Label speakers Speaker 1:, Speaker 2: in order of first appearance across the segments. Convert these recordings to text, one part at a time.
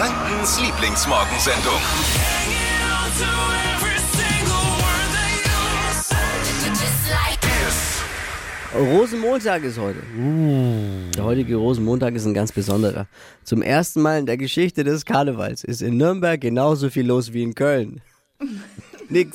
Speaker 1: Frankens Lieblingsmorgensendung.
Speaker 2: Rosenmontag ist heute. Der heutige Rosenmontag ist ein ganz besonderer. Zum ersten Mal in der Geschichte des Karnevals ist in Nürnberg genauso viel los wie in Köln. nix.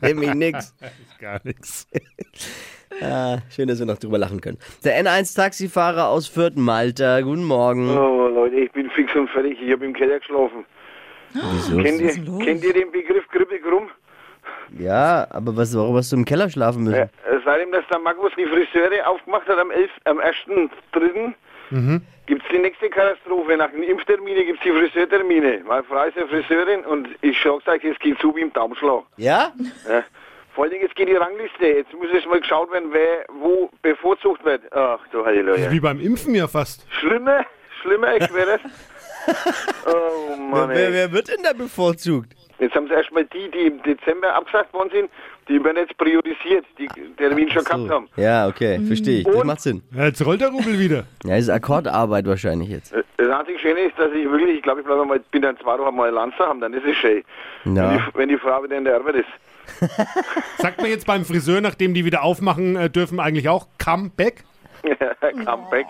Speaker 2: Nämlich nix.
Speaker 3: Gar nichts.
Speaker 2: Ah, schön, dass wir noch drüber lachen können. Der N1-Taxifahrer aus Fürth, Malta. Guten Morgen.
Speaker 4: Oh Leute, ich bin fix und fertig. Ich habe im Keller geschlafen.
Speaker 2: Wieso?
Speaker 4: Kennt ihr, kennt ihr den Begriff Grippe krumm?
Speaker 2: Ja, aber was, warum hast du im Keller schlafen müssen?
Speaker 4: Äh, seitdem dass der Magnus die Friseure aufgemacht hat am 11., am 1.3.,
Speaker 2: Mhm.
Speaker 4: gibt es die nächste Katastrophe. Nach den Impftermine gibt es die Friseurtermine. Meine Frau ist ja Friseurin und ich sag's euch, es geht zu wie im Daumenschlag.
Speaker 2: Ja?
Speaker 4: Ja. Vor allen Dingen, jetzt geht die Rangliste. Jetzt muss erst mal geschaut werden, wer wo bevorzugt wird. Ach du Halleluja.
Speaker 3: Wie beim Impfen ja fast.
Speaker 4: Schlimmer, schlimmer, ich wäre das. Oh Mann,
Speaker 2: Wer, wer wird denn da bevorzugt?
Speaker 4: Jetzt haben sie erstmal die, die im Dezember abgesagt worden sind, die werden jetzt priorisiert, die den Termin schon gehabt haben.
Speaker 2: Ja, okay, verstehe ich. Das
Speaker 4: Und?
Speaker 2: macht Sinn.
Speaker 3: Ja, Jetzt rollt der Rubel wieder.
Speaker 2: Ja, das ist Akkordarbeit wahrscheinlich jetzt.
Speaker 4: Äh, Das einzige Schöne ist, dass ich wirklich, ich glaube, ich bleibe mal, bin dann zwei Wochen mal Lanzer haben, dann ist es schön. Wenn,
Speaker 2: Ja.
Speaker 4: die, wenn die Frau wieder in der Arbeit ist.
Speaker 3: Sagt man jetzt beim Friseur, nachdem die wieder aufmachen äh, dürfen, eigentlich auch Comeback?
Speaker 4: Comeback.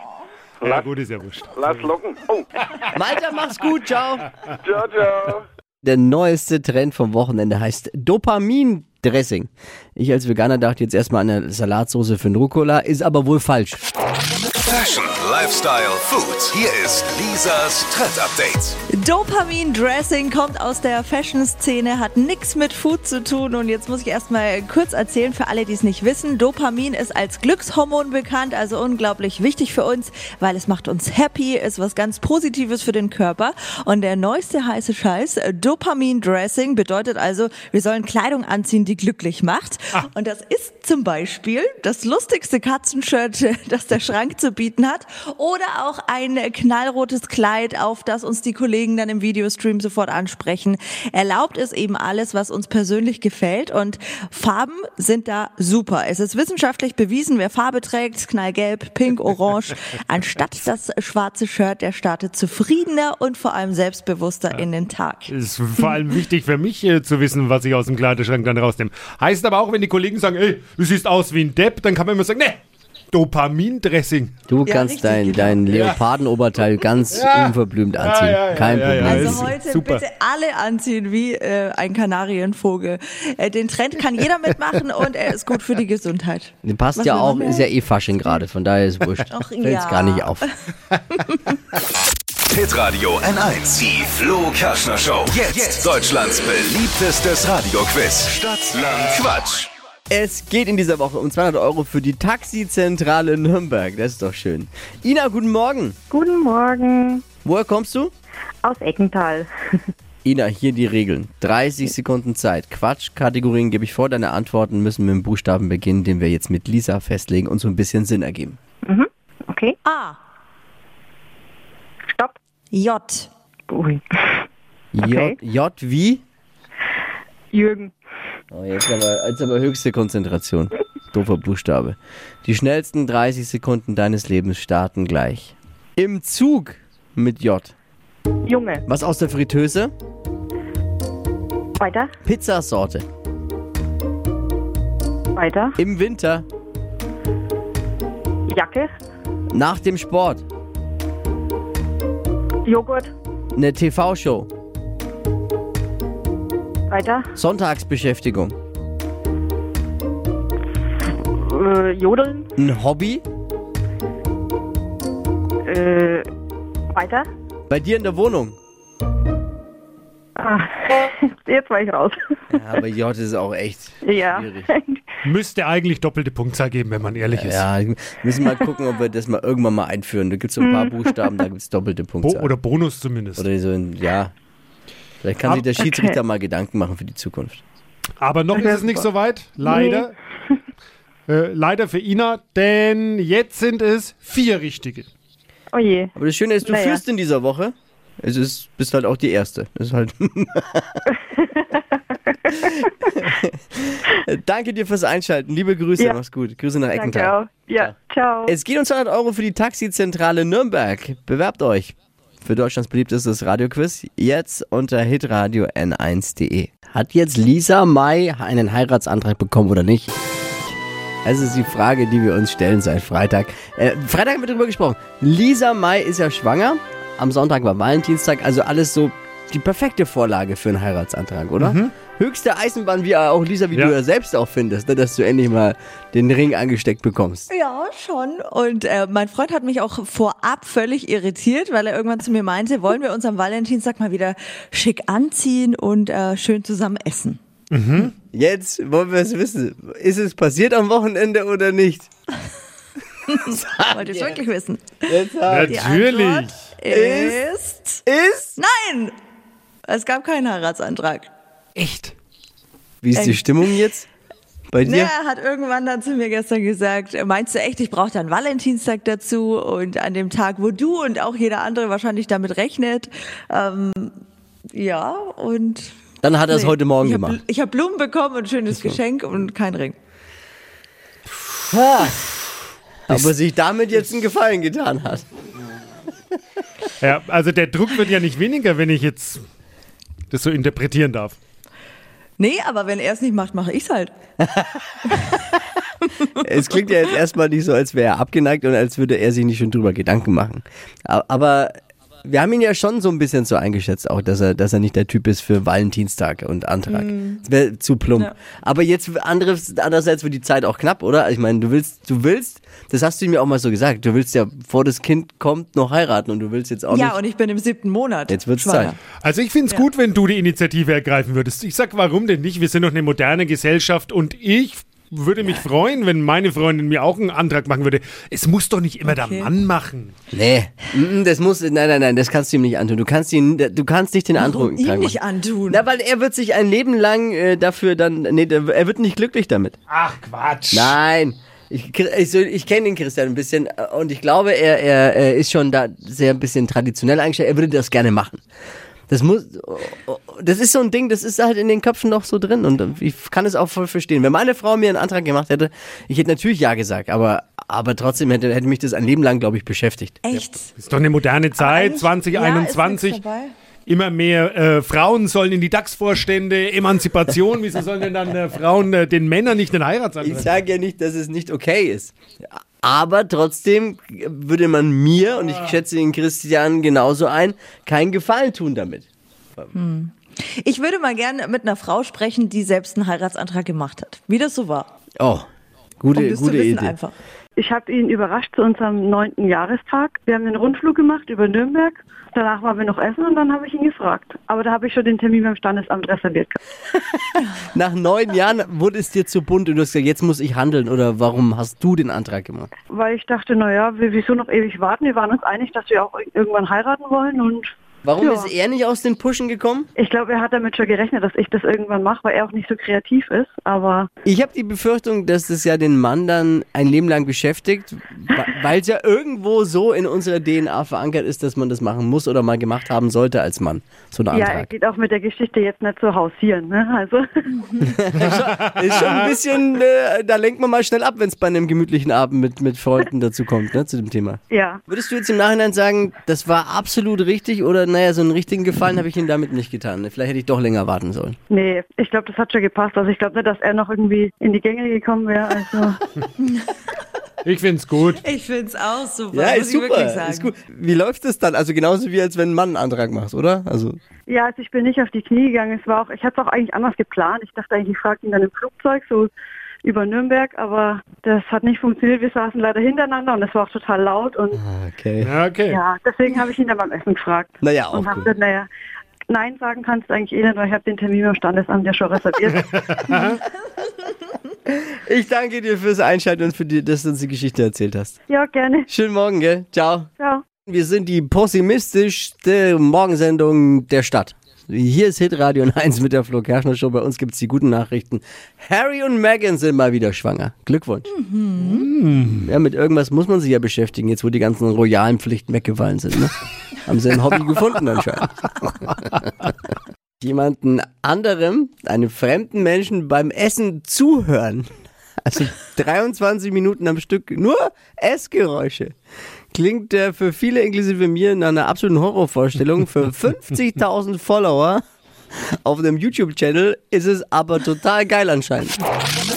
Speaker 3: Ja,
Speaker 4: Lass,
Speaker 3: gut, ist ja wurscht.
Speaker 4: lass locken. Oh,
Speaker 2: Malta, mach's gut, ciao.
Speaker 4: ciao, ciao.
Speaker 2: Der neueste Trend vom Wochenende heißt Dopamin-Dressing. Ich als Veganer dachte jetzt erstmal an eine Salatsauce für einen Rucola, ist aber wohl falsch.
Speaker 1: Fashion, Lifestyle, Food. Hier ist Lisas Trend Update.
Speaker 5: Dopamin-Dressing kommt aus der Fashion-Szene, hat nichts mit Food zu tun. Und jetzt muss ich erstmal kurz erzählen für alle, die es nicht wissen. Dopamin ist als Glückshormon bekannt, also unglaublich wichtig für uns, weil es macht uns happy, ist was ganz Positives für den Körper. Und der neueste heiße Scheiß, Dopamin-Dressing, bedeutet also, wir sollen Kleidung anziehen, die glücklich macht. Und das ist zum Beispiel das lustigste Katzenshirt, das der Schrank zu bieten hat. Oder auch ein knallrotes Kleid, auf das uns die Kollegen dann im Videostream sofort ansprechen. Erlaubt ist eben alles, was uns persönlich gefällt. Und Farben sind da super. Es ist wissenschaftlich bewiesen, wer Farbe trägt, knallgelb, pink, orange, anstatt das schwarze Shirt, der startet zufriedener und vor allem selbstbewusster in den Tag.
Speaker 3: Ist vor allem wichtig für mich äh, zu wissen, was ich aus dem Kleiderschrank dann rausnehme. Heißt aber auch, wenn die Kollegen sagen, ey, du siehst aus wie ein Depp, dann kann man immer sagen, ne, Dopamindressing.
Speaker 2: Du
Speaker 5: Ja,
Speaker 2: kannst
Speaker 5: richtig,
Speaker 2: dein,
Speaker 5: genau.
Speaker 2: dein Leopardenoberteil ganz
Speaker 3: Ja.
Speaker 2: unverblümt anziehen.
Speaker 3: ja, ja,
Speaker 2: Kein
Speaker 3: ja, ja,
Speaker 2: Problem.
Speaker 5: Also heute
Speaker 3: super.
Speaker 5: bitte alle anziehen wie äh, ein Kanarienvogel. Äh, den Trend kann jeder mitmachen und er ist gut für die Gesundheit.
Speaker 2: Passt
Speaker 5: Was
Speaker 2: ja auch, ist ja eh Fasching gerade, von daher ist wurscht.
Speaker 5: Ach,
Speaker 2: Fällt's
Speaker 5: ja.
Speaker 2: gar nicht auf.
Speaker 1: Hitradio N1. Die Flo Kerschner Show. Jetzt, Deutschlands beliebtestes Radioquiz. Stadt, Land, Quatsch.
Speaker 2: Es geht in dieser Woche um 200 Euro für die Taxizentrale Nürnberg. Das ist doch schön. Ina, guten Morgen.
Speaker 6: Guten Morgen
Speaker 2: Woher kommst du?
Speaker 6: aus Eckental.
Speaker 2: Ina, hier die Regeln. 30 Sekunden Zeit. Quatschkategorien gebe ich vor. Deine Antworten müssen mit dem Buchstaben beginnen, den wir jetzt mit Lisa festlegen und so ein bisschen Sinn ergeben.
Speaker 6: Okay,
Speaker 5: A.
Speaker 6: stopp.
Speaker 5: J.
Speaker 6: Ui.
Speaker 2: J,
Speaker 6: Okay.
Speaker 2: J wie?
Speaker 6: Jürgen.
Speaker 2: Oh, jetzt, aber, jetzt aber höchste Konzentration. Doofer Buchstabe. Die schnellsten 30 Sekunden deines Lebens starten gleich. Im Zug mit J.
Speaker 6: Junge.
Speaker 2: Was aus der Fritteuse?
Speaker 6: Weiter,
Speaker 2: Pizzasorte.
Speaker 6: weiter.
Speaker 2: Im Winter.
Speaker 6: Jacke,
Speaker 2: Nach dem Sport.
Speaker 6: Joghurt.
Speaker 2: Eine TV-Show.
Speaker 6: Weiter.
Speaker 2: Sonntagsbeschäftigung.
Speaker 6: Äh, Jodeln.
Speaker 2: Ein Hobby.
Speaker 6: Äh, weiter.
Speaker 2: Bei dir in der Wohnung.
Speaker 6: Ah, jetzt war ich raus.
Speaker 2: Ja, aber J ist auch echt
Speaker 6: ja.
Speaker 2: schwierig.
Speaker 3: Müsste eigentlich doppelte Punktzahl geben, wenn man ehrlich ist.
Speaker 2: Ja, wir müssen mal gucken, ob wir das mal irgendwann mal einführen. Da gibt es so ein paar Buchstaben, da gibt es doppelte
Speaker 3: Bo
Speaker 2: Punkte.
Speaker 3: oder Bonus zumindest.
Speaker 2: Oder so ein, ja. Vielleicht kann sich der Schiedsrichter mal Gedanken machen für die Zukunft.
Speaker 3: Aber noch ist es nicht so weit. Leider. Äh, leider für Ina, denn jetzt sind es vier richtige.
Speaker 6: Oh je.
Speaker 2: Aber das Schöne ist, du
Speaker 6: Naja.
Speaker 2: führst in dieser Woche. Es ist, bist halt auch die Erste. Das ist halt. Danke dir fürs Einschalten. Liebe Grüße,
Speaker 6: Ja.
Speaker 2: mach's gut. Grüße nach
Speaker 6: Danke
Speaker 2: Eckenthal.
Speaker 6: auch. Ja, ciao.
Speaker 2: Es geht um 200 Euro für die Taxizentrale Nürnberg. Bewerbt euch. Für Deutschlands beliebtestes Radioquiz. Jetzt unter hitradio n1.de. Hat jetzt Lisa May einen Heiratsantrag bekommen oder nicht? Das ist die Frage, die wir uns stellen seit Freitag. Äh, Freitag haben wir darüber gesprochen. Lisa May ist ja schwanger. Am Sonntag war Valentinstag, also alles so die perfekte Vorlage für einen Heiratsantrag, oder? Höchste Eisenbahn, wie auch Lisa, wie
Speaker 3: Ja.
Speaker 2: du ja selbst auch findest, ne, dass du endlich mal den Ring angesteckt bekommst.
Speaker 5: Ja, schon. Und äh, mein Freund hat mich auch vorab völlig irritiert, weil er irgendwann zu mir meinte, wollen wir uns am Valentinstag mal wieder schick anziehen und äh, schön zusammen essen.
Speaker 2: Jetzt wollen wir es wissen. Ist es passiert am Wochenende oder nicht?
Speaker 5: Wollt ihr es wirklich wissen? Die
Speaker 3: Natürlich.
Speaker 5: Ist...
Speaker 2: Ist?
Speaker 5: Nein! Es gab keinen Heiratsantrag.
Speaker 3: Echt?
Speaker 2: Wie ist die
Speaker 5: Ey.
Speaker 2: Stimmung jetzt bei dir?
Speaker 5: er hat irgendwann dann zu mir gestern gesagt, meinst du echt, ich brauche dann Valentinstag dazu und an dem Tag, wo du und auch jeder andere wahrscheinlich damit rechnet. Ähm, ja, und...
Speaker 2: Dann hat er es
Speaker 5: nee.
Speaker 2: heute Morgen
Speaker 5: ich hab,
Speaker 2: gemacht.
Speaker 5: Ich habe Blumen bekommen und ein schönes Geschenk und kein Ring.
Speaker 2: Aber sich damit jetzt einen Gefallen getan hat.
Speaker 3: Ja, also der Druck wird ja nicht weniger, wenn ich jetzt das so interpretieren darf.
Speaker 5: Nee, aber wenn er es nicht macht, mache ich's halt.
Speaker 2: Es klingt ja jetzt erstmal nicht so, als wäre er abgeneigt und als würde er sich nicht schon drüber Gedanken machen. Aber wir haben ihn ja schon so ein bisschen so eingeschätzt, auch, dass er, dass er nicht der Typ ist für Valentinstag und Antrag. Das wäre zu plump.
Speaker 5: Ja.
Speaker 2: Aber jetzt anderes, andererseits wird die Zeit auch knapp, oder? Ich meine, du willst, du willst, das hast du mir auch mal so gesagt, du willst ja, vor das Kind kommt, noch heiraten und du willst jetzt auch
Speaker 5: Ja,
Speaker 2: nicht.
Speaker 5: und ich bin im siebten Monat.
Speaker 2: Jetzt wird's
Speaker 5: schwanger.
Speaker 2: Zeit.
Speaker 3: Also ich finde es
Speaker 5: Ja.
Speaker 3: gut, wenn du die Initiative ergreifen würdest. Ich sag, warum denn nicht? Wir sind doch eine moderne Gesellschaft und ich würde mich freuen, wenn meine Freundin mir auch einen Antrag machen würde. Es muss doch nicht immer
Speaker 5: Okay.
Speaker 3: der Mann machen.
Speaker 2: Nee, mm, das muss, nein, nein, nein, das kannst du ihm nicht antun. Du kannst ihn, du kannst nicht den
Speaker 5: Warum ihm nicht antun?
Speaker 2: Na, weil er wird sich ein Leben lang äh, dafür dann, nee, er wird nicht glücklich damit.
Speaker 3: Ach Quatsch.
Speaker 2: Nein. Ich, ich, so- ich kenne den Christian ein bisschen äh, und ich glaube, er, er, er ist schon da sehr ein bisschen traditionell eingestellt. Er würde das gerne machen. Das muss, das ist so ein Ding, das ist halt in den Köpfen noch so drin und ich kann es auch voll verstehen. Wenn meine Frau mir einen Antrag gemacht hätte, ich hätte natürlich ja gesagt, aber, aber trotzdem hätte, hätte mich das ein Leben lang, glaube ich, beschäftigt.
Speaker 5: Echt?
Speaker 3: Ist doch eine moderne Zeit,
Speaker 5: eigentlich-
Speaker 3: 2021.
Speaker 5: Ja, ist.
Speaker 3: Immer mehr äh, Frauen sollen in die DAX-Vorstände, Emanzipation. Wieso sollen denn dann äh, Frauen äh, den Männern nicht einen
Speaker 2: Ich
Speaker 3: Heiratsantrag?
Speaker 2: sage ja nicht, dass es nicht okay ist. Aber trotzdem würde man mir, und ich schätze den Christian genauso ein, keinen Gefallen tun damit.
Speaker 5: Ich würde mal gerne mit einer Frau sprechen, die selbst einen Heiratsantrag gemacht hat. Wie das so war.
Speaker 2: Oh, gute,
Speaker 5: Um das
Speaker 2: gute
Speaker 5: zu wissen
Speaker 2: Idee.
Speaker 5: einfach.
Speaker 6: Ich habe ihn überrascht zu unserem neunten Jahrestag. Wir haben einen Rundflug gemacht über Nürnberg. Danach waren wir noch essen und dann habe ich ihn gefragt. Aber da habe ich schon den Termin beim Standesamt reserviert.
Speaker 2: Nach neun Jahren wurde es dir zu bunt und du hast gesagt, jetzt muss ich handeln. Oder warum hast du den Antrag gemacht?
Speaker 6: Weil ich dachte, naja, wir wieso noch ewig warten? Wir waren uns einig, dass wir auch irgendwann heiraten wollen und
Speaker 2: Warum
Speaker 6: Ja.
Speaker 2: ist er nicht aus den Pushen gekommen?
Speaker 6: ich glaube, er hat damit schon gerechnet, dass ich das irgendwann mache, weil er auch nicht so kreativ ist. Aber
Speaker 2: Ich habe die Befürchtung, dass das ja den Mann dann ein Leben lang beschäftigt, weil es ja irgendwo so in unserer DNA verankert ist, dass man das machen muss oder mal gemacht haben sollte als Mann. So ein
Speaker 6: ja, er geht auch mit der Geschichte jetzt nicht so hausieren. Ne? Also
Speaker 2: ist schon ein bisschen, äh, da lenkt man mal schnell ab, wenn es bei einem gemütlichen Abend mit, mit Freunden dazu kommt, ne, zu dem Thema.
Speaker 6: ja,
Speaker 2: Würdest du jetzt im Nachhinein sagen, das war absolut richtig oder naja, so einen richtigen Gefallen habe ich ihm damit nicht getan? Vielleicht hätte ich doch länger warten sollen.
Speaker 6: nee, ich glaube, das hat schon gepasst. Also ich glaube nicht, dass er noch irgendwie in die Gänge gekommen wäre. Also
Speaker 3: Ich find's gut.
Speaker 5: Ich finde es auch super.
Speaker 2: Ja,
Speaker 5: muss
Speaker 2: ist super.
Speaker 5: sagen.
Speaker 2: Ist gut. Wie läuft es dann? Also genauso wie als wenn ein Mann einen Antrag macht, oder? Also
Speaker 6: Ja, also ich bin nicht auf die Knie gegangen. Es war auch, ich hatte es auch eigentlich anders geplant. Ich dachte eigentlich, ich frage ihn dann im Flugzeug so über Nürnberg, aber das hat nicht funktioniert. Wir saßen leider hintereinander und es war auch total laut und
Speaker 2: okay.
Speaker 3: Ja, okay.
Speaker 6: ja, deswegen habe ich ihn dann beim Essen gefragt.
Speaker 2: Naja, auch
Speaker 6: und habe gesagt, naja, Nein sagen kannst du eigentlich eh nicht, weil ich habe den Termin beim Standesamt ja schon reserviert.
Speaker 2: Ich danke dir fürs Einschalten und für die, dass du uns die Geschichte erzählt hast.
Speaker 6: ja, gerne.
Speaker 2: Schönen Morgen, gell? Ciao.
Speaker 6: Ciao.
Speaker 2: Wir sind die pessimistischste Morgensendung der Stadt. Hier ist Hitradio 1 mit der Flo Kerschner Show. Bei uns gibt es die guten Nachrichten. Harry und Meghan sind mal wieder schwanger. Glückwunsch. Ja, mit irgendwas muss man sich ja beschäftigen, jetzt wo die ganzen royalen Pflichten weggefallen sind. Ne? Haben sie ein Hobby gefunden anscheinend. Jemanden anderem, einem fremden Menschen beim Essen zuhören. Also 23 Minuten am Stück, nur Essgeräusche. Klingt äh, für viele, inklusive mir, nach einer absoluten Horrorvorstellung. Für 50.000 Follower auf einem YouTube-Channel ist es aber total geil anscheinend.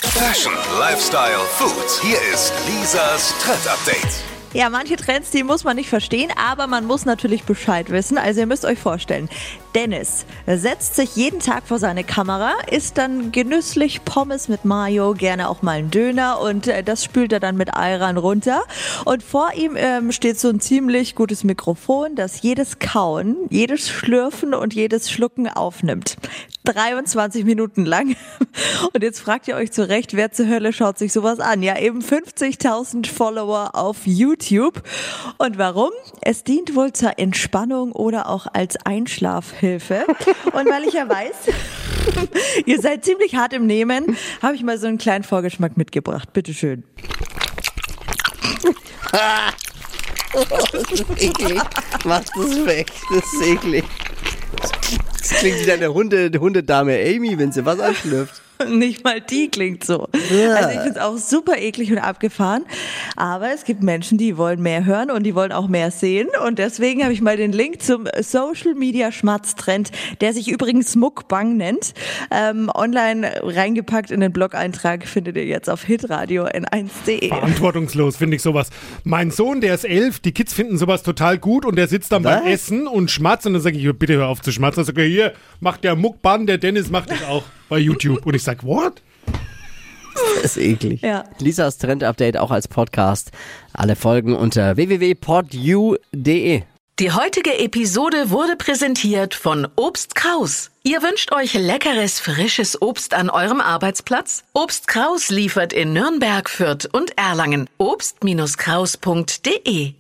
Speaker 1: Fashion, Lifestyle, Food. Hier ist Lisas Trend Update.
Speaker 5: Ja, manche Trends, die muss man nicht verstehen, aber man muss natürlich Bescheid wissen. Also ihr müsst euch vorstellen, Dennis setzt sich jeden Tag vor seine Kamera, isst dann genüsslich Pommes mit Mayo, gerne auch mal einen Döner und äh, das spült er dann mit Ayran runter. Und vor ihm ähm, steht so ein ziemlich gutes Mikrofon, das jedes Kauen, jedes Schlürfen und jedes Schlucken aufnimmt. 23 Minuten lang. Und jetzt fragt ihr euch zurecht, wer zur Hölle schaut sich sowas an? Ja, eben 50.000 Follower auf YouTube. Und warum? Es dient wohl zur Entspannung oder auch als Einschlafhilfe. Und weil ich ja weiß, ihr seid ziemlich hart im Nehmen, habe ich mal so einen kleinen Vorgeschmack mitgebracht. Bitteschön.
Speaker 2: Das ist eklig. Mach das weg. Das ist eklig. Das klingt wie deine Hunde, Hundedame Amy, wenn sie was anschlürft.
Speaker 5: Nicht mal die klingt so.
Speaker 2: Ja.
Speaker 5: Also ich finde es auch super eklig und abgefahren. Aber es gibt Menschen, die wollen mehr hören und die wollen auch mehr sehen. Und deswegen habe ich mal den Link zum Social Media Schmatztrend, der sich übrigens Muckbang nennt, ähm, online reingepackt in den Blog-Eintrag. Findet ihr jetzt auf hitradio n1.de.
Speaker 3: Verantwortungslos finde ich sowas. Mein Sohn, der ist elf, die Kids finden sowas total gut und der sitzt dann beim
Speaker 2: Was?
Speaker 3: Essen und schmatzt und dann sage ich, bitte hör auf zu schmatzen. Dann sagt er, hier, macht der Muckban, der Dennis macht das auch bei YouTube. Und ich sag, what?
Speaker 2: Das ist eklig.
Speaker 5: Ja.
Speaker 2: Lisas Trend Update auch als Podcast. Alle Folgen unter www.podu.de.
Speaker 7: Die heutige Episode wurde präsentiert von Obst Kraus. Ihr wünscht euch leckeres, frisches Obst an eurem Arbeitsplatz? Obst Kraus liefert in Nürnberg, Fürth und Erlangen. Obst-Kraus.de